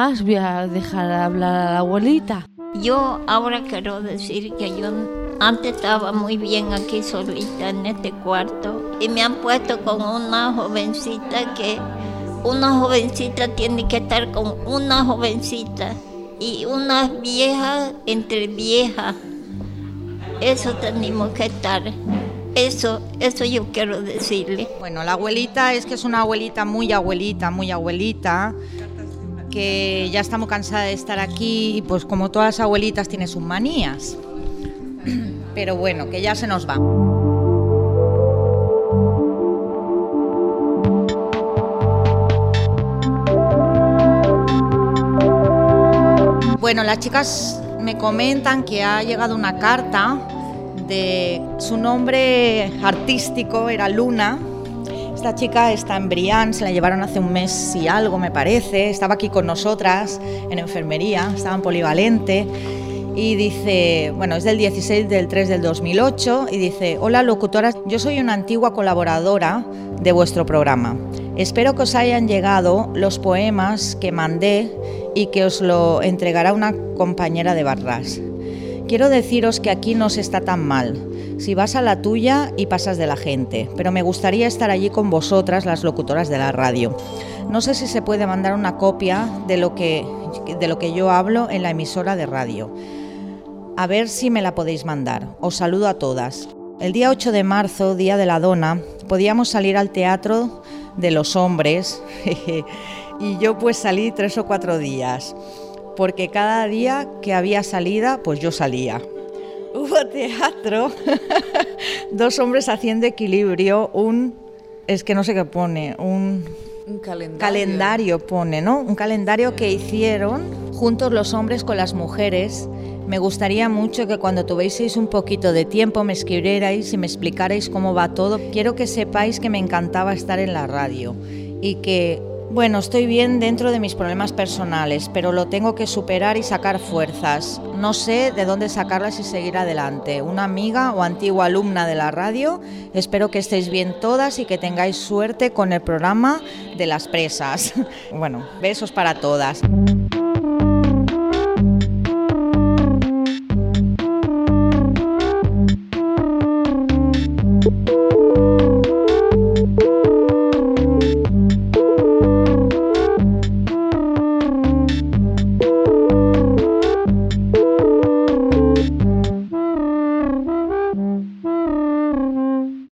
más voy a dejar hablar a la abuelita. Yo ahora quiero decir que yo antes estaba muy bien aquí solita en este cuarto y me han puesto con una jovencita que una jovencita tiene que estar con una jovencita y una vieja entre viejas. Eso tenemos que estar. Eso, eso yo quiero decirle. Bueno, la abuelita es que es una abuelita muy abuelita, muy abuelita, que ya está muy cansada de estar aquí y pues como todas las abuelitas tiene sus manías. Pero bueno, que ya se nos va. Bueno, las chicas me comentan que ha llegado una carta de su nombre artístico era Luna. Esta chica está en Brián, se la llevaron hace un mes y algo me parece, estaba aquí con nosotras en enfermería, estaba en polivalente y dice, bueno, es del 16 del 3 del 2008 y dice, hola locutoras, yo soy una antigua colaboradora de vuestro programa. Espero que os hayan llegado los poemas que mandé y que os lo entregará una compañera de Barras. Quiero deciros que aquí no se está tan mal, si vas a la tuya y pasas de la gente, pero me gustaría estar allí con vosotras, las locutoras de la radio. No sé si se puede mandar una copia de lo que, de lo que yo hablo en la emisora de radio. A ver si me la podéis mandar. Os saludo a todas. El día 8 de marzo, Día de la Dona, podíamos salir al teatro de los hombres y yo pues salí tres o cuatro días porque cada día que había salida, pues yo salía. Hubo teatro, dos hombres haciendo equilibrio, un, es que no sé qué pone, un, calendario. calendario pone, ¿no? Un calendario que hicieron juntos los hombres con las mujeres. Me gustaría mucho que cuando tuvieseis un poquito de tiempo me escribierais y me explicarais cómo va todo. Quiero que sepáis que me encantaba estar en la radio y que bueno, estoy bien dentro de mis problemas personales, pero lo tengo que superar y sacar fuerzas. No sé de dónde sacarlas y seguir adelante. Una amiga o antigua alumna de la radio, espero que estéis bien todas y que tengáis suerte con el programa de las presas. Bueno, besos para todas.